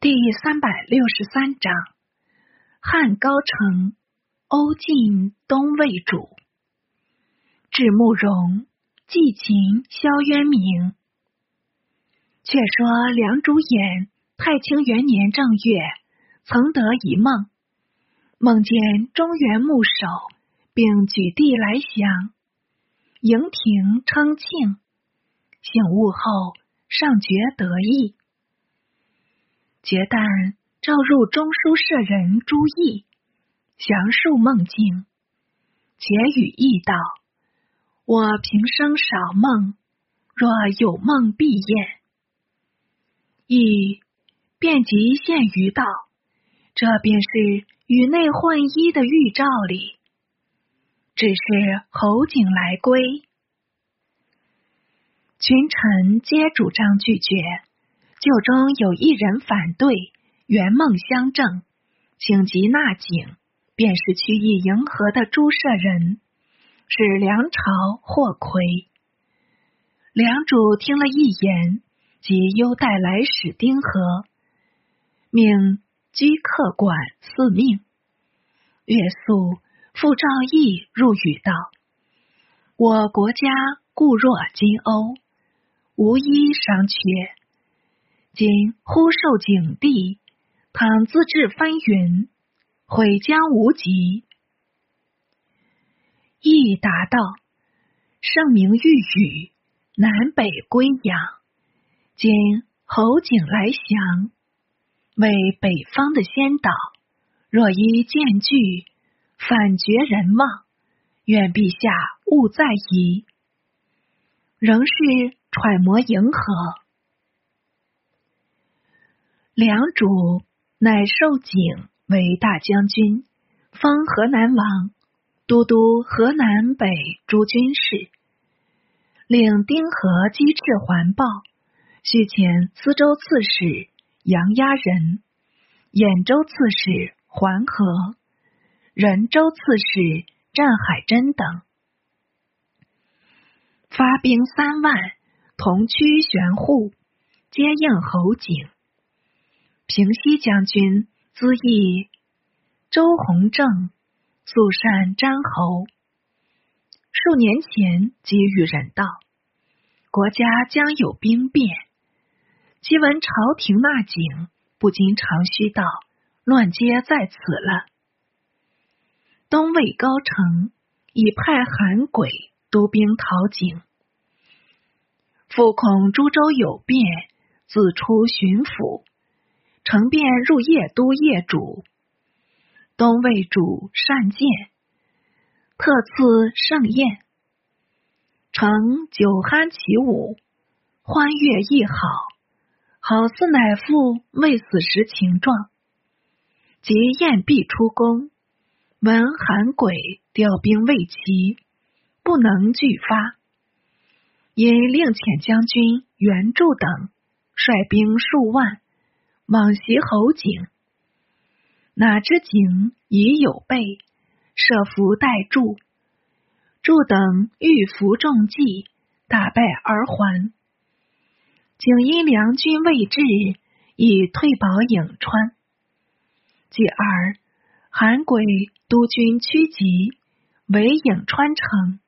第三百六十三章：汉高城，欧晋东魏主。智慕容，季秦萧渊明。却说梁主演太清元年正月，曾得一梦，梦见中原牧首，并举地来降，迎庭称庆。醒悟后，尚觉得意。结旦召入中书舍人朱毅，详述梦境。且语意道：“我平生少梦，若有梦必验。”亦便即现于道，这便是与内混一的预兆里。只是侯景来归，群臣皆主张拒绝。旧中有一人反对，圆梦相正，请及纳景，便是曲意迎合的诸舍人，使梁朝获魁。梁主听了一言，即优待来使丁和，命居客馆四命。月宿复赵义入语道：“我国家固若金瓯，无一商缺。”今忽受景帝，倘自治纷纭，悔将无及。亦答道：“圣明欲语，南北归养。今侯景来降，为北方的先导。若依见据，反绝人望。愿陛下勿在疑。”仍是揣摩迎合。梁主乃受景为大将军，封河南王，都督河南北诸军事，领丁和击斥环抱，续前司州刺史杨压人，兖州刺史桓和，仁州刺史战海珍等，发兵三万，同驱玄户，接应侯景。平西将军资义周弘正素善张侯，数年前即与人道，国家将有兵变，即闻朝廷纳景，不禁长吁道：“乱皆在此了。”东魏高城已派韩轨督兵讨景，复恐诸州有变，自出巡抚。乘便入夜都夜主，东魏主善见，特赐盛宴，乘酒酣起舞，欢悦亦好，好似乃父未死时情状。及宴毕出宫，闻韩轨调兵未齐，不能俱发，因令遣将军袁术等率兵数万。往袭侯景，哪知景已有备，设伏待助。助等欲服中计，大败而还。景因梁军未至，已退保颍川。继而韩轨督军趋吉，围颍川城。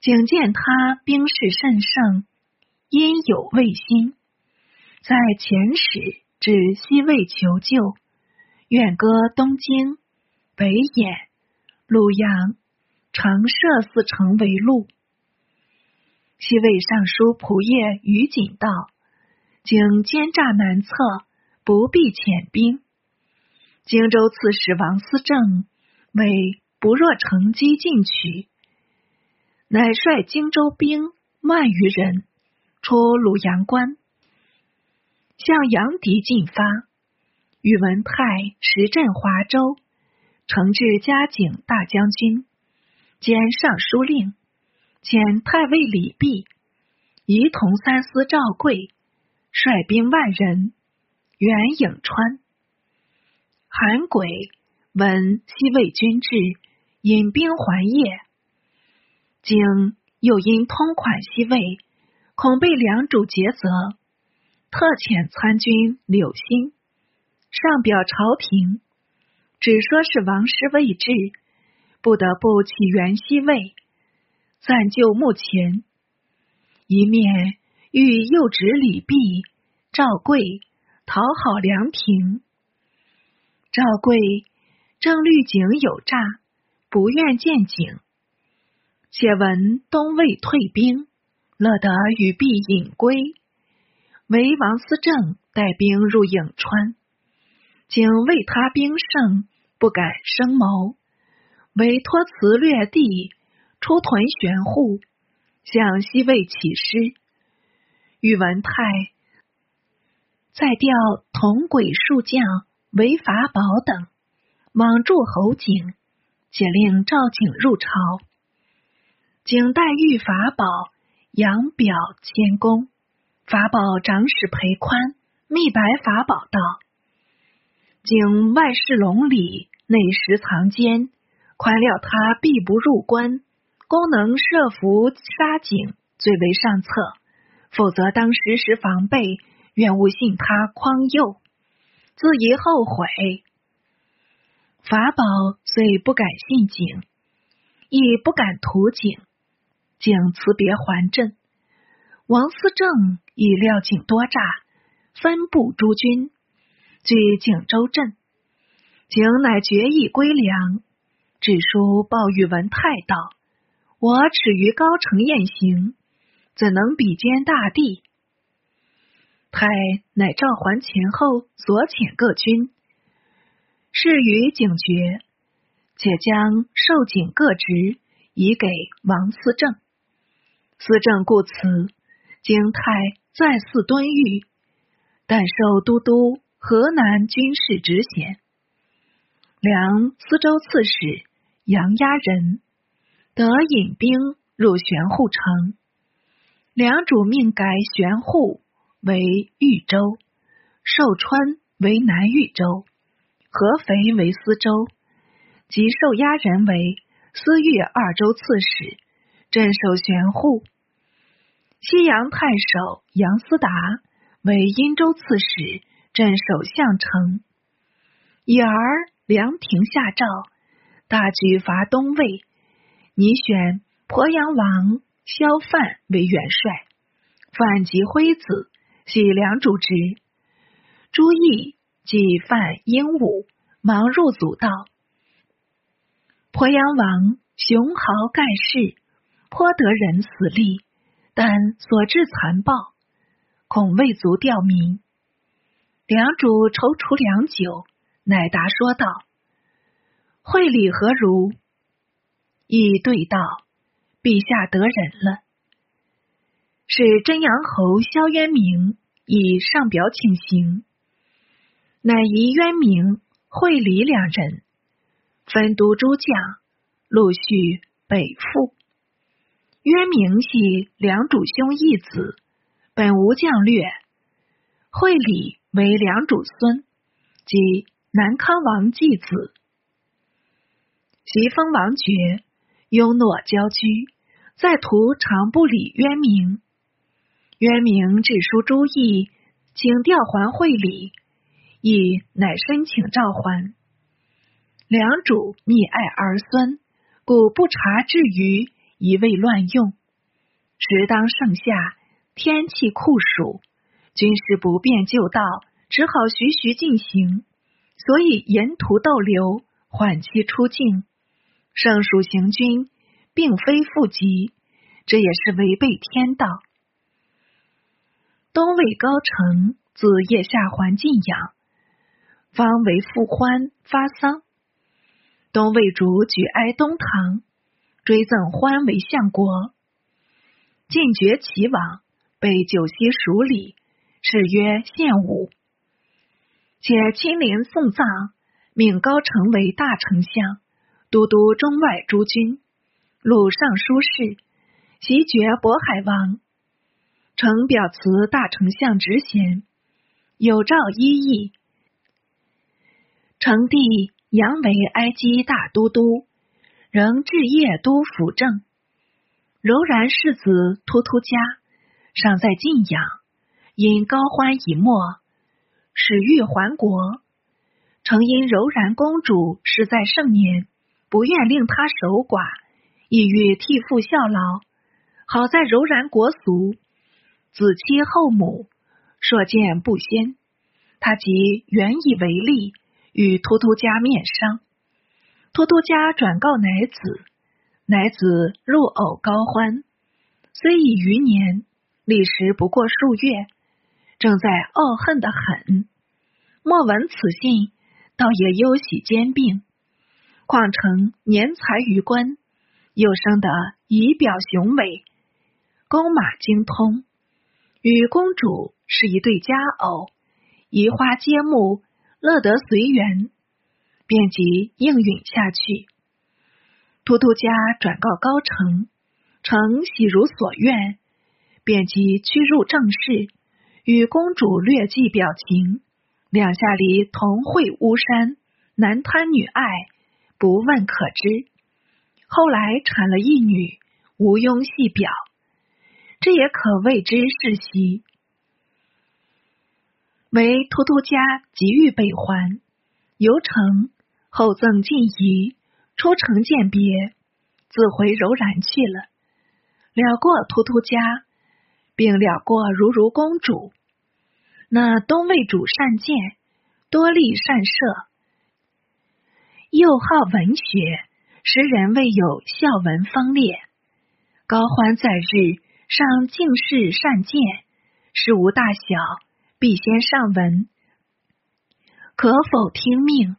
景见他兵势甚盛，因有畏心。在遣使至西魏求救，远隔东京、北兖、鲁阳、常设四城为路。西魏尚书仆射于锦道：“经奸诈难测，不必遣兵。”荆州刺史王思政为不若乘机进取，乃率荆州兵万余人出鲁阳关。向杨迪进发，宇文泰时镇华州，承制嘉景大将军兼尚书令，遣太尉李弼、仪同三司赵贵率兵万人援颍川。韩轨闻西魏军至，引兵还邺。景又因通款西魏，恐被梁主劫责。特遣参军柳兴上表朝廷，只说是王师未至，不得不起元西魏，暂就目前。一面欲诱旨李弼、赵贵讨好梁平。赵贵正虑景有诈，不愿见景。且闻东魏退兵，乐得与弼隐归。为王思政带兵入颍川，景为他兵胜，不敢生谋，唯托辞略地，出屯玄户，向西魏起师。宇文泰再调同轨数将。为法宝等往助侯景，且令赵景入朝。景待遇法宝，扬表谦恭。法宝长史裴宽密白法宝道：“景外侍龙里，内实藏奸，宽料他必不入关，功能设伏杀井，最为上策。否则当时时防备，愿勿信他匡诱。”自疑后悔，法宝虽不敢信井，亦不敢图景。景辞别还镇，王思政以料景多诈，分部诸军据景州镇。景乃决意归梁，致书报宇文泰道：“我耻于高城宴行，怎能比肩大帝？”太乃召还前后所遣各军，是与警觉，且将受景各职移给王思政。思政故辞，经泰再次敦谕，但受都督河南军事职衔。梁司州刺史杨押人得引兵入玄户城，梁主命改玄户。为豫州，寿川为南豫州，合肥为司州，即受押人为司豫二州刺史，镇守玄户。西阳太守杨思达为殷州刺史，镇守项城。已而梁廷下诏，大举伐东魏，拟选鄱阳王萧范为元帅，范及辉子。系梁主职，朱毅即范鹦鹉，忙入祖道。鄱阳王雄豪盖世，颇得人死力，但所至残暴，恐未足吊民。梁主踌躇良久，乃答说道：“会礼何如？”亦对道：“陛下得人了。”是真阳侯萧渊明以上表请行，乃移渊明、惠礼两人分督诸将，陆续北赴。渊明系梁主兄义子，本无将略；惠礼为梁主孙，即南康王继子。袭封王爵，拥诺交居，在途常不理渊明。渊明致书朱毅，请调还会礼，亦乃申请召还。梁主密爱儿孙，故不察至于一味乱用。时当盛夏，天气酷暑，军事不便就道，只好徐徐进行，所以沿途逗留，缓期出境。尚属行军，并非复急，这也是违背天道。东魏高澄自腋下还晋阳，方为复欢发丧。东魏主举哀东堂，追赠欢为相国。晋爵齐王，被九锡属礼，谥曰献武。且亲临送葬，命高成为大丞相，都督中外诸军，录尚书事，袭爵渤海王。呈表辞大丞相职衔，有诏一议。成帝杨为埃及大都督，仍置业都辅政。柔然世子突突家尚在晋阳，因高欢已没，始欲还国。诚因柔然公主实在盛年，不愿令他守寡，意欲替父效劳。好在柔然国俗，子妻后母，硕见不先。他即原以为利，与突突家面商。突突家转告乃子，乃子入偶高欢，虽已余年，历时不过数月，正在傲恨的很。莫闻此信，倒也忧喜兼并。况成年才于官，又生得仪表雄伟。弓马精通，与公主是一对佳偶，移花接木，乐得随缘，便即应允下去。突突家转告高成，成喜如所愿，便即驱入正室，与公主略记表情，两下里同会巫山，男贪女爱，不问可知。后来产了一女，无庸细表。这也可谓之世袭。为突突家急欲北还，由成后赠晋仪，出城饯别，自回柔然去了。了过突突家，并了过如如公主。那东魏主善见，多立善射，又好文学，时人未有孝文方烈。高欢在日。上敬事善见，事无大小，必先上闻。可否听命？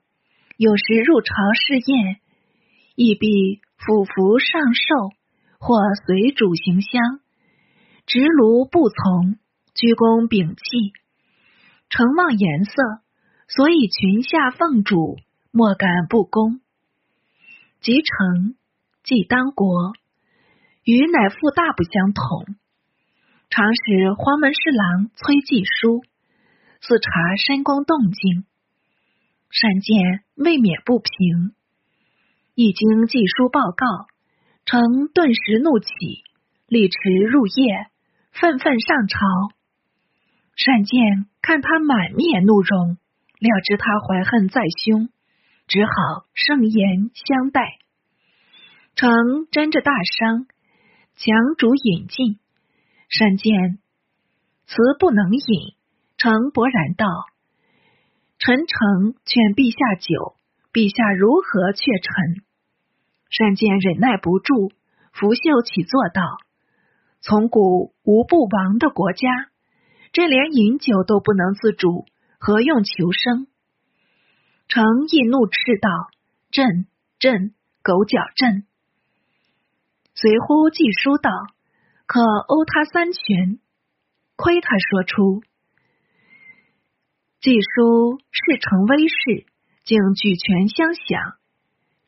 有时入朝试宴，亦必俯伏上寿，或随主行香，执炉不从，鞠躬屏气，诚望颜色，所以群下奉主，莫敢不恭。即成，即当国。与乃父大不相同，常使黄门侍郎崔季书自查深宫动静，善见未免不平。一经寄书报告，臣顿时怒起，立迟入夜，愤愤上朝。善见看他满面怒容，料知他怀恨在胸，只好盛言相待。臣真着大伤。强主引进，善见辞不能饮，诚勃然道：“臣诚劝陛下酒，陛下如何却臣？”善见忍耐不住，拂袖起坐道：“从古无不亡的国家，朕连饮酒都不能自主，何用求生？”诚亦怒斥道：“朕朕狗脚朕！”随呼季书道：“可殴他三拳。”亏他说出。季书事成威势，竟举拳相响，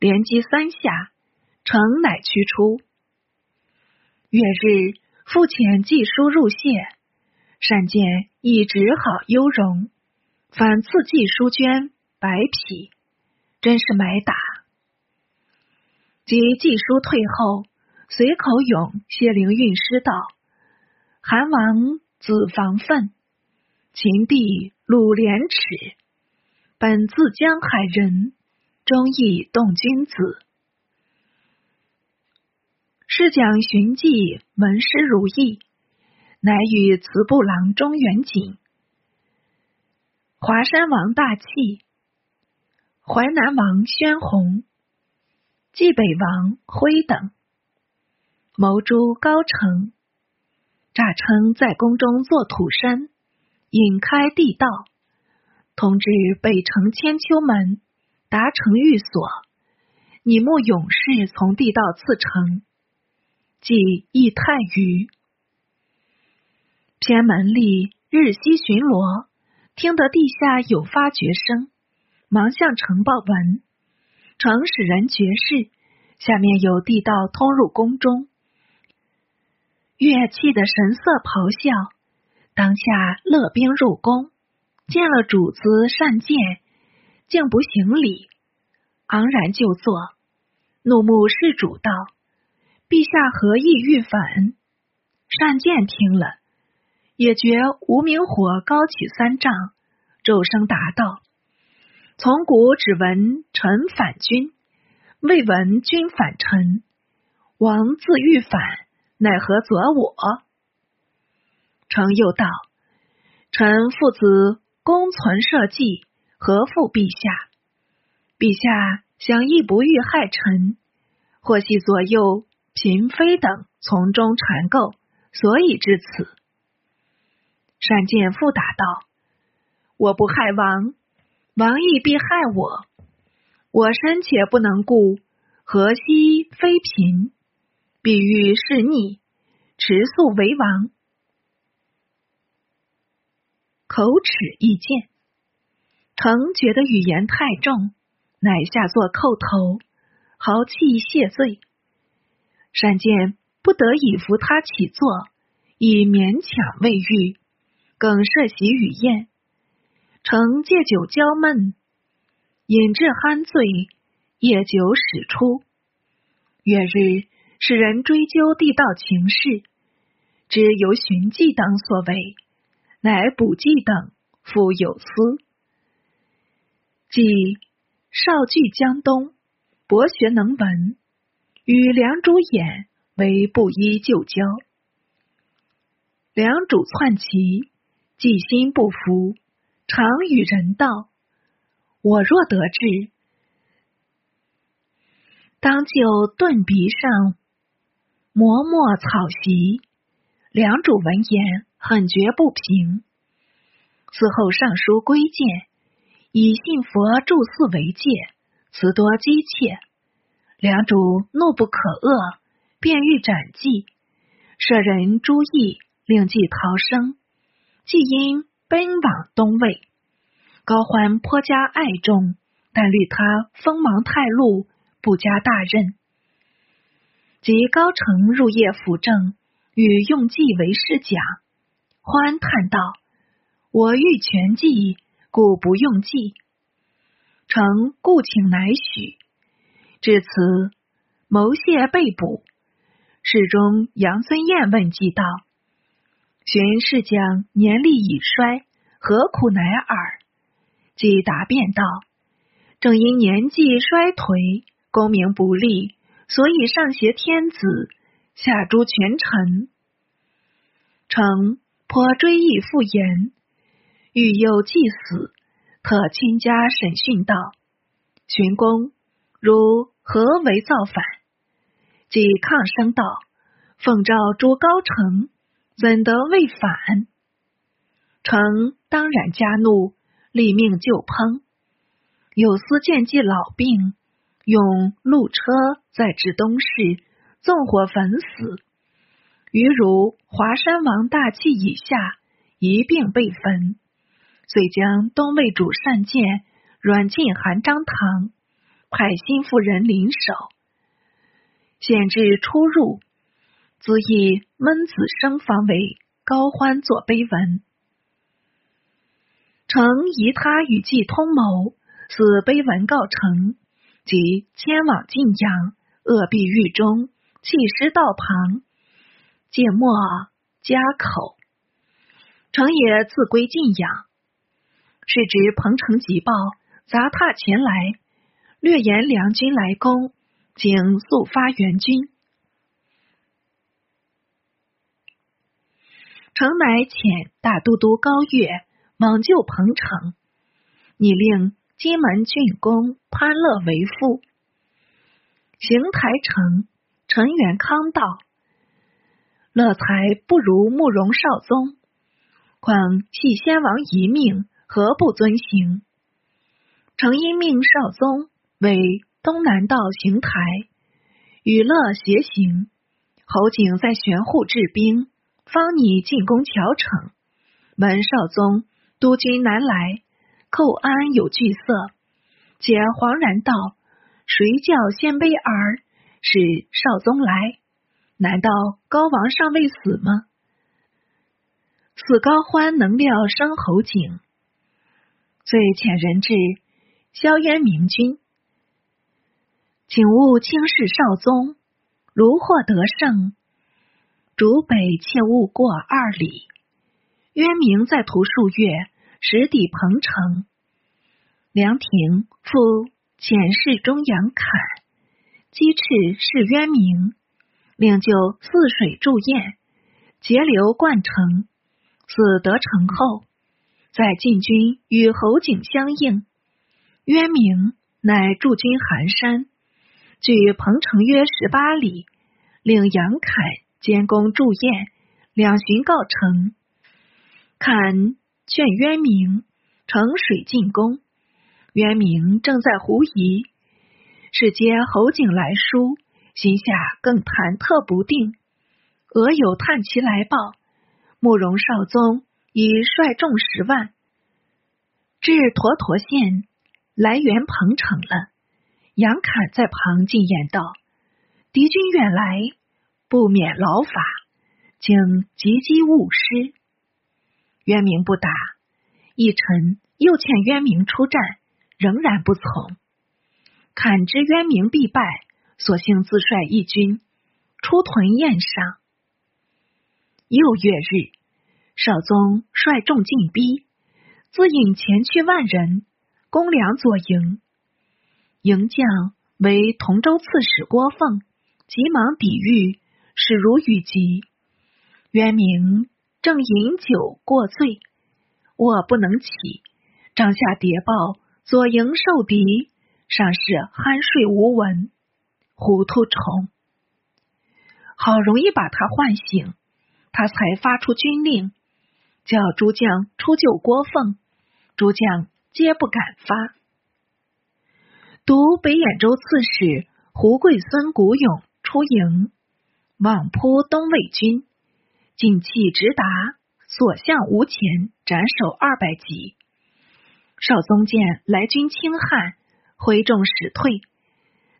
连击三下，城乃驱出。月日，复遣季书入谢，善见亦只好优容，反赐季书绢白匹，真是买打。及季书退后。随口咏谢灵运诗道：“韩王子房奋，秦帝鲁廉耻。本自江海人，忠义动君子。是讲寻迹门师如意，乃与慈布郎中元景、华山王大器、淮南王宣弘、冀北王辉等。”谋诛高城，诈称在宫中做土山，引开地道，通知北城千秋门，达成寓所，拟募勇士从地道刺城，即义太愚。偏门吏日夕巡逻，听得地下有发掘声，忙向城报闻，城使人绝事，下面有地道通入宫中。乐气的神色咆哮，当下勒兵入宫，见了主子善见，竟不行礼，昂然就坐，怒目视主道：“陛下何意欲反？”善见听了，也觉无名火高起三丈，骤声答道：“从古只闻臣反君，未闻君反臣。王自欲反，奈何责我？”程又道：“臣父子公存社稷，何负陛下？陛下想亦不欲害臣，或系左右嫔妃等从中缠构，所以至此。”单剑复答道：“我不害王，王亦必害我。我身且不能顾，何惜妃嫔？必欲是逆，持素为王。”口齿意见，程觉得语言太重，乃下作叩头，豪气谢罪。善见不得已扶他起坐，以勉强未愈。更设席与宴，成借酒浇闷，饮至酣醉，夜酒始出。月日，使人追究地道情事，知由荀记等所为，乃卜记等复有司。即少据江东，博学能文，与梁主演为布衣旧交。梁主篡齐。既心不服，常与人道：“我若得志，当就顿鼻上磨墨草席。”梁主闻言，很觉不平。此后上书规谏，以信佛住寺为戒，词多讥切。梁主怒不可遏，便欲斩计，舍人朱毅令计逃生。既因奔往东魏，高欢颇加爱重，但虑他锋芒太露，不加大任。及高澄入夜辅政，与用计为师讲，欢叹道：“我欲全计，故不用计。”成故请乃许。至此，谋谢被捕。侍中杨孙彦问计道。荀氏将年力已衰，何苦乃尔？即答辩道：“正因年纪衰颓，功名不立，所以上挟天子，下诛权臣。”臣颇追忆复言，欲诱祭死，特亲家审讯道：“荀公如何为造反？”即抗声道：“奉诏诛高澄。”怎得未反？臣当然加怒，立命就烹。有司见计老病，用路车载至东市，纵火焚死。余如华山王大器以下，一并被焚。遂将东魏主善剑软禁韩章堂，派心腹人临守，限制出入。子以闷子生方为高欢作碑文，诚疑他与计通谋，此碑文告成，即迁往晋阳，扼毙狱中，弃尸道旁，借墨家口。诚也自归晋阳，是值彭城急报，杂沓前来，略言梁军来攻，请速发援军。诚乃遣大都督高岳往救彭城，拟令金门郡公潘乐为父。邢台城陈元康道：“乐才不如慕容少宗，况系先王遗命，何不遵行？”诚因命少宗为东南道行台，与乐协行。侯景在玄户治兵。方拟进攻谯城，闻少宗督军南来，寇安有惧色，且惶然道：“谁叫鲜卑儿是少宗来？难道高王尚未死吗？”此高欢能料生侯景，遂遣人至萧渊明君，请勿轻视少宗，如获得胜。主北切勿过二里，渊明在途数月，时抵彭城。梁廷复遣侍中杨侃，鸡翅是渊明，令就泗水筑堰，截流灌城。自得城后，在晋军与侯景相应，渊明乃驻军寒山，距彭城约十八里，令杨侃监工筑堰，两巡告城。侃劝渊明乘水进攻，渊明正在狐疑，只接侯景来书，心下更忐忑不定。俄有探骑来报。慕容少宗已率众十万至沱沱县，来援彭城了。杨侃在旁进言道：“敌军远来，不免劳法，请急击勿失。”渊明不答。一臣又劝渊明出战，仍然不从。砍之渊明必败，索性自率一军出屯燕上。又月日，少宗率众进逼，自引前驱万人攻梁左营。营将为同州刺史郭凤，急忙抵御，使如雨急。渊明正饮酒过醉，卧不能起，帐下谍报左营受敌，尚是酣睡无闻，糊涂虫，好容易把他唤醒。他才发出军令，叫诸将出救郭凤，诸将皆不敢发。独北兖州刺史胡贵孙古勇出营，往扑东魏军，进气直达，所向无前，斩首二百级。少宗见来军轻悍，挥众使退。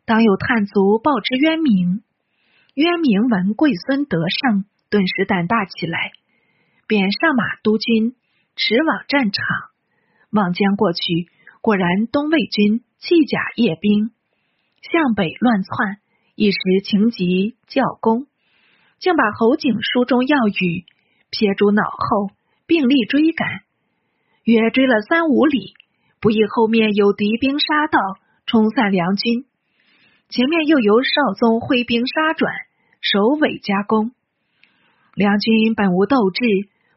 当有探卒报之渊明，渊明闻贵孙得胜。顿时胆大起来，便上马督军，驰往战场。望江过去，果然东魏军弃甲夜兵，向北乱窜。一时情急教攻，竟把侯景书中要语撇诸脑后，并力追赶。约追了三五里，不意后面有敌兵杀到，冲散梁军；前面又由少宗挥兵杀转，首尾夹攻。梁军本无斗志，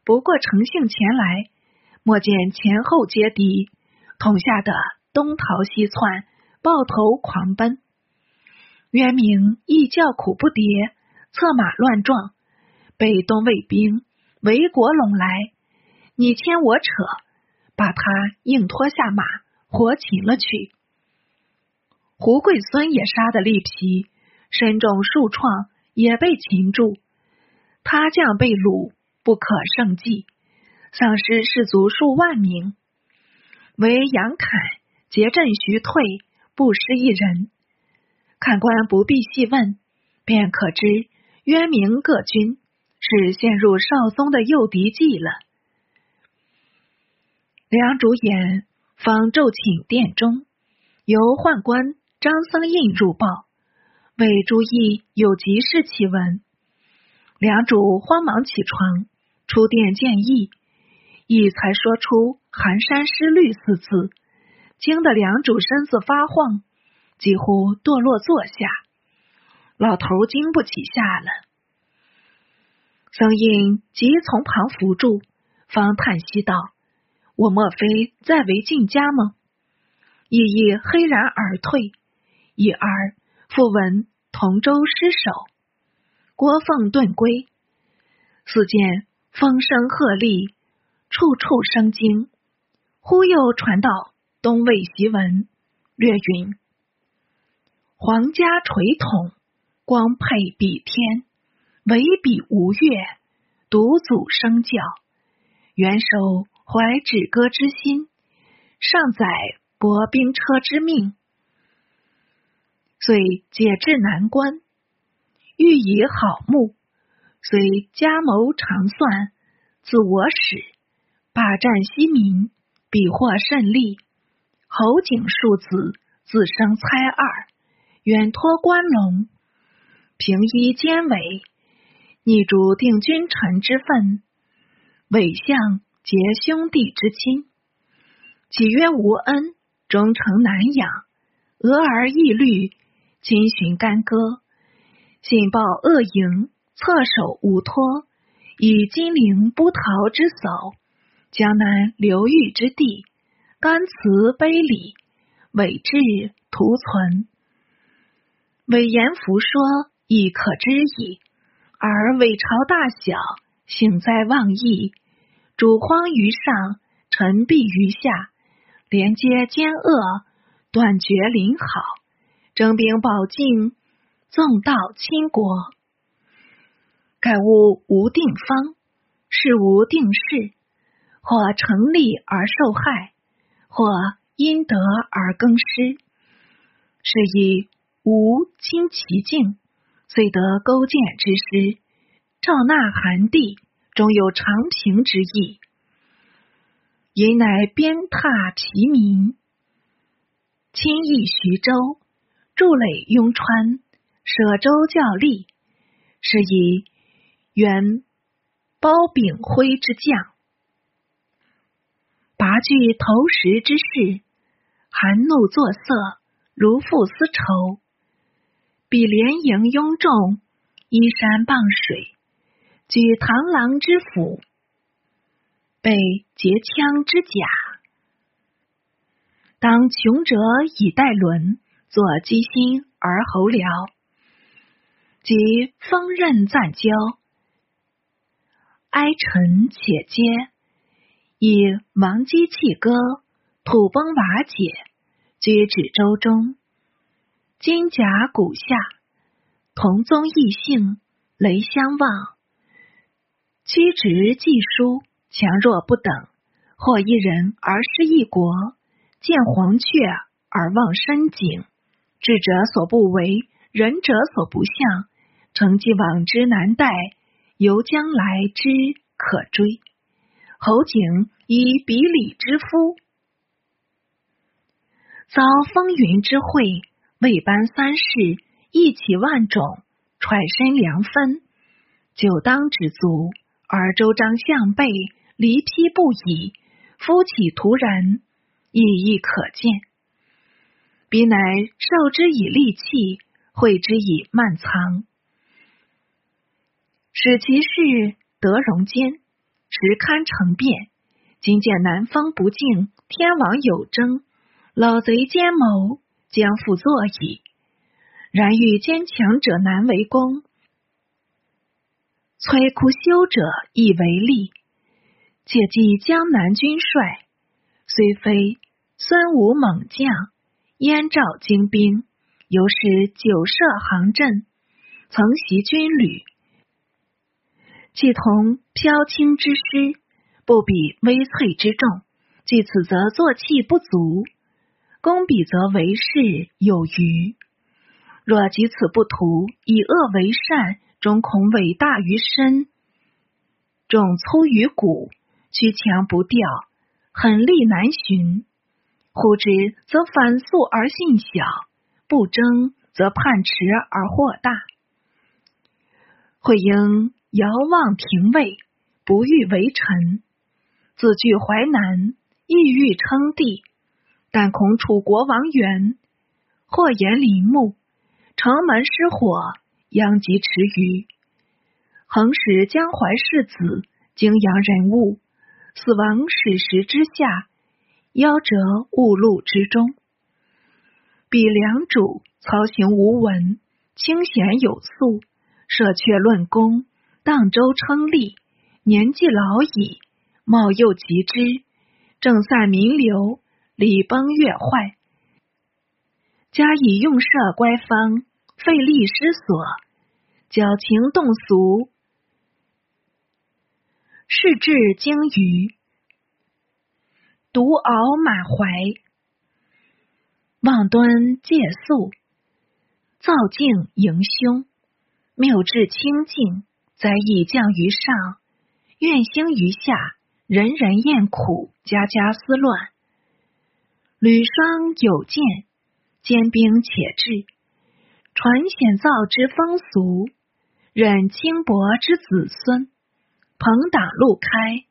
不过乘兴前来，莫见前后皆敌，统吓得东逃西窜，抱头狂奔。渊明亦叫苦不迭，策马乱撞，被东魏兵围裹拢来，你牵我扯，把他硬拖下马，活擒了去。胡贵孙也杀得力疲，身中数创，也被擒住。他将被掳，不可胜计，丧失士卒数万名。唯杨侃结阵徐退，不失一人。看官不必细问，便可知渊明各军是陷入少宗的诱敌计了。梁主演方骤请殿中，由宦官张僧印入报，为朱意有急事启闻。梁主慌忙起床，出殿见义，义才说出“寒山失律”四字，惊得梁主身子发晃，几乎堕落坐下。老头经不起下了，僧印急从旁扶住，方叹息道：“我莫非再为进家吗？”义义黑然而退，一而复闻同州失守。郭奉遁归，似见风声鹤唳，处处生惊。忽又传到东魏檄文，略云：皇家垂统，光配比天，唯比吴越，独祖生教。元首怀止戈之心，尚载薄兵车之命，遂解至南关。欲以好目，虽加谋长算，自我始霸占西民，必获胜利。侯景庶子自生猜二，远托关龙，平依监委，逆主定君臣之分，伪相结兄弟之亲。岂曰无恩，忠诚难养；俄而义律，亲寻干戈。信报恶营，侧手无托，以金陵不逃之叟，江南流域之地，甘辞卑礼，伪志图存。伪言符说，亦可知矣。而伪朝大小，幸灾忘义，主荒于上，臣避于下。连接奸恶，断绝邻好，征兵保境，纵道倾国。盖物无定方，事无定势，或成立而受害，或因得而更失。是以吾亲其境，遂得勾践之师，赵纳韩地，终有长平之意。因乃鞭挞疲民，亲议徐州，筑垒雍川，舍州教吏，是以原包炳辉之将，拔据投石之势，含怒作色，如负丝绸。比连营拥众，依山傍水，举螳螂之斧。被截枪之甲，当穷者以待伦，作鸡心而侯僚，即锋刃暂交，哀臣且接，以王姬弃歌，土崩瓦解，居止周中，金甲骨下，同宗异姓，雷相望，屈直既疏。强弱不等，或一人而失一国；见黄雀而忘深井。智者所不为，仁者所不向。成既往之难待，由将来之可追。侯景以比礼之夫，遭风云之会，未班三世，意起万种，揣身良分，久当止足，而周章向背。离披不已，夫起徒然，意亦可见。彼乃受之以利器，会之以慢藏，使其事得容间，时堪成变。今见南方不敬，天王有争，老贼奸谋，将复作矣。然欲坚强者难为功，摧枯修者亦为利。且记江南军帅，虽非孙武猛将，燕赵精兵，犹是久涉行阵，曾习军旅，既同飘轻之师，不比微翠之众。据此则坐气不足，攻彼则为势有余。若及此不图，以恶为善，终恐伟大于身，重粗于骨。屈强不掉，狠力难寻。忽之则反素而信小，不争则叛迟而祸大。会应遥望廷尉，不欲为臣。自据淮南，意欲称帝，但恐楚国王元，或言林木，城门失火，殃及池鱼。横使江淮士子，泾阳人物。死亡史实之下，夭折误路之中。彼良主操行无闻，清闲有素，舍却论功，荡舟称利，年纪老矣，貌又极之，正散民流，礼崩乐坏，加以用舍乖方，费力失所，矫情动俗。是至鲸鱼，独敖满怀，望端借宿，造境迎凶，谬志清净，灾异降于上，怨兴于下，人人厌苦，家家思乱。吕霜有见，坚兵且至，传显造之风俗，忍轻薄之子孙。朋党路开，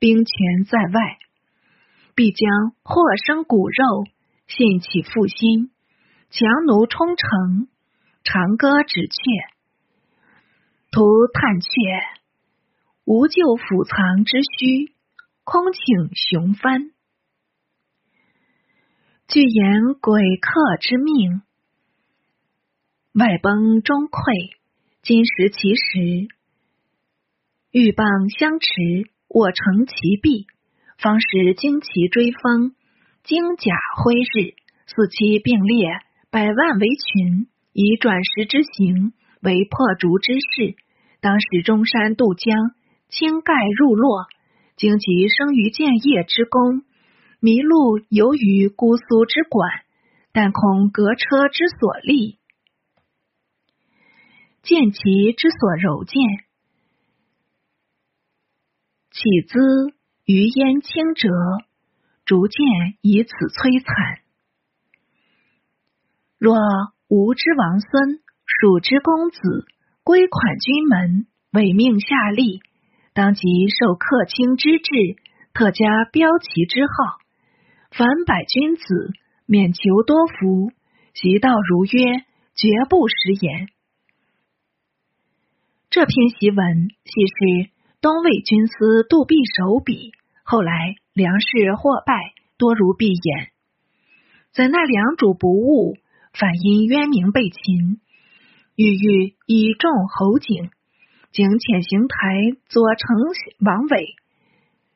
兵权在外，必将祸生骨肉，信起复心，强弩冲城，长歌止阙，徒叹却，无救府藏之虚，空请雄帆。据言鬼客之命，外崩中溃，今时其时，鹬蚌相持，我乘其弊，方使旌旗追风，旌甲挥日，四期并列，百万为群，以转石之行为破竹之势。当时中山渡江，青盖入洛，荆棘生于建业之功。麋鹿游于姑苏之馆，但恐隔车之所立，见其之所柔见，岂兹余焉轻折，逐渐以此摧残。若吾之王孙，蜀之公子，归款军门，委命下吏，当即受客卿之制，特加标旗之号。凡百君子，免求多福，习道如约，绝不食言。这篇檄文系是东魏军司杜弼手笔，后来粮食获败，多如闭眼。在那两主不悟，反因渊明被擒，郁郁以众侯景，景遣行台左丞王伟，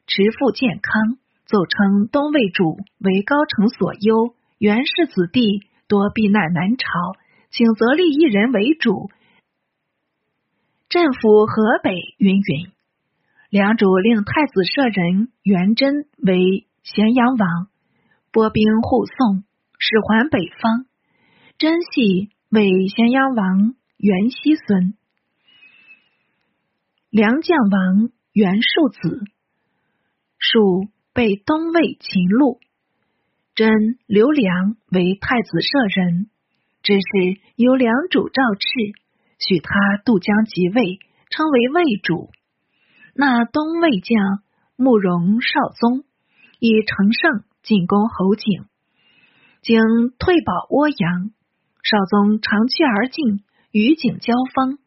持父健康。奏称东魏主为高城所忧，袁氏子弟多避难南朝，请择立一人为主，镇抚河北。云云。梁主令太子舍人元贞为咸阳王，拨兵护送，使还北方。贞系为咸阳王元熙孙，梁将王元庶子，属。被东魏秦禄，真刘良为太子舍人，只是由良主赵炽许他渡江即位，称为魏主。那东魏将慕容绍宗以乘胜进攻侯景，经退保涡阳，绍宗长驱而进，与景交锋，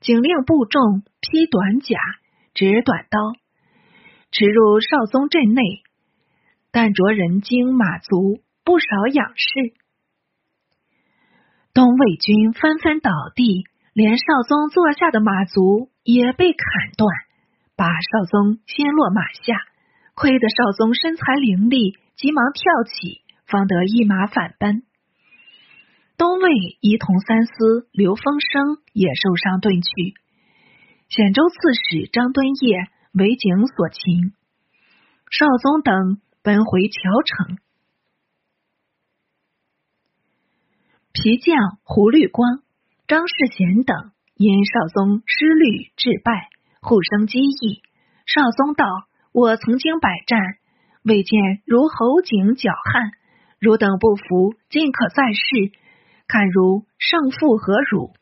景令部众披短甲，执短刀。驰入少宗阵内，但着人精马足，不少仰视。东魏军纷纷倒地，连少宗坐下的马足也被砍断，把少宗掀落马下。亏得少宗身材凌厉，急忙跳起，方得一马反奔。东魏仪同三司刘丰生也受伤遁去。显州刺史张敦业。为景所擒，少宗等奔回谯城。皮匠胡律光、张世贤等因少宗失律致败，互生激议。少宗道：“我曾经百战，未见如侯景狡悍。汝等不服，尽可再试，看如胜负何如？”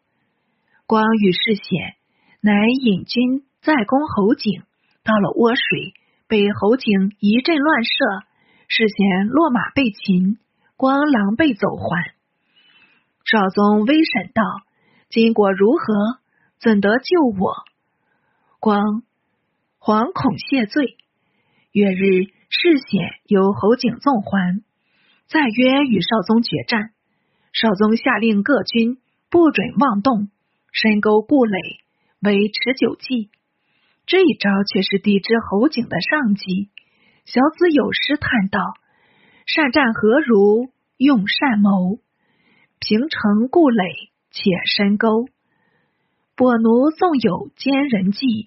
光与世贤乃引军再攻侯景。到了涡水，被侯景一阵乱射，事先落马被擒，光狼狈走还。少宗微审道：“今果如何？怎得救我？”光惶恐谢罪。月日，事显由侯景纵还，再约与少宗决战。少宗下令各军不准妄动，深沟固垒，为持久计。这一招却是抵制侯景的上计。小子有诗叹道：“善战何如用善谋？平城固垒且深沟。跛奴纵有奸人计，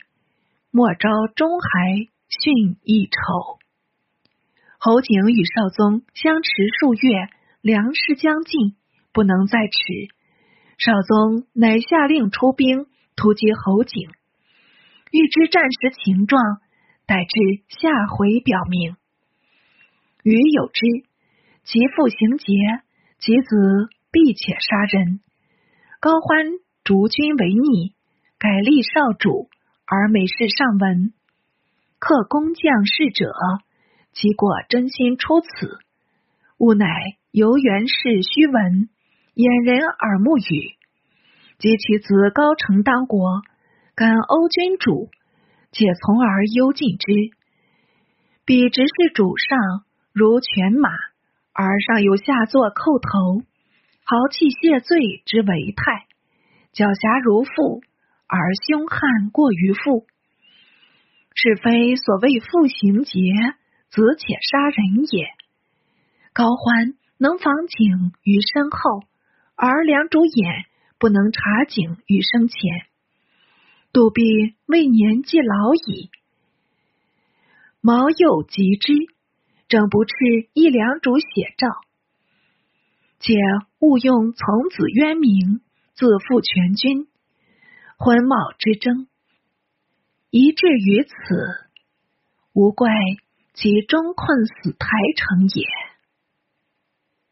莫招中孩逊一筹。”侯景与少宗相持数月，粮食将尽，不能再持。少宗乃下令出兵突击侯景。欲知战时情状，待至下回表明。余有之，其父行劫，其子必且杀人。高欢逐君为逆，改立少主，而美事上闻。克工匠士者，其果真心出此，吾乃由元氏虚闻，掩人耳目语，及其子高成当国，感欧君主，且从而幽禁之。彼直是主上如犬马，而上有下作叩头。豪气谢罪之为态，狡黠如父，而凶悍过于父。是非所谓父行劫，子且杀人也。高欢能防景于身后，而梁主眼不能察景于生前。杜弼未年既老矣，毛幼及之，正不斥一梁主写照。且勿用从子渊明，自负全军，昏冒之争，一至于此，无怪其终困死台城也。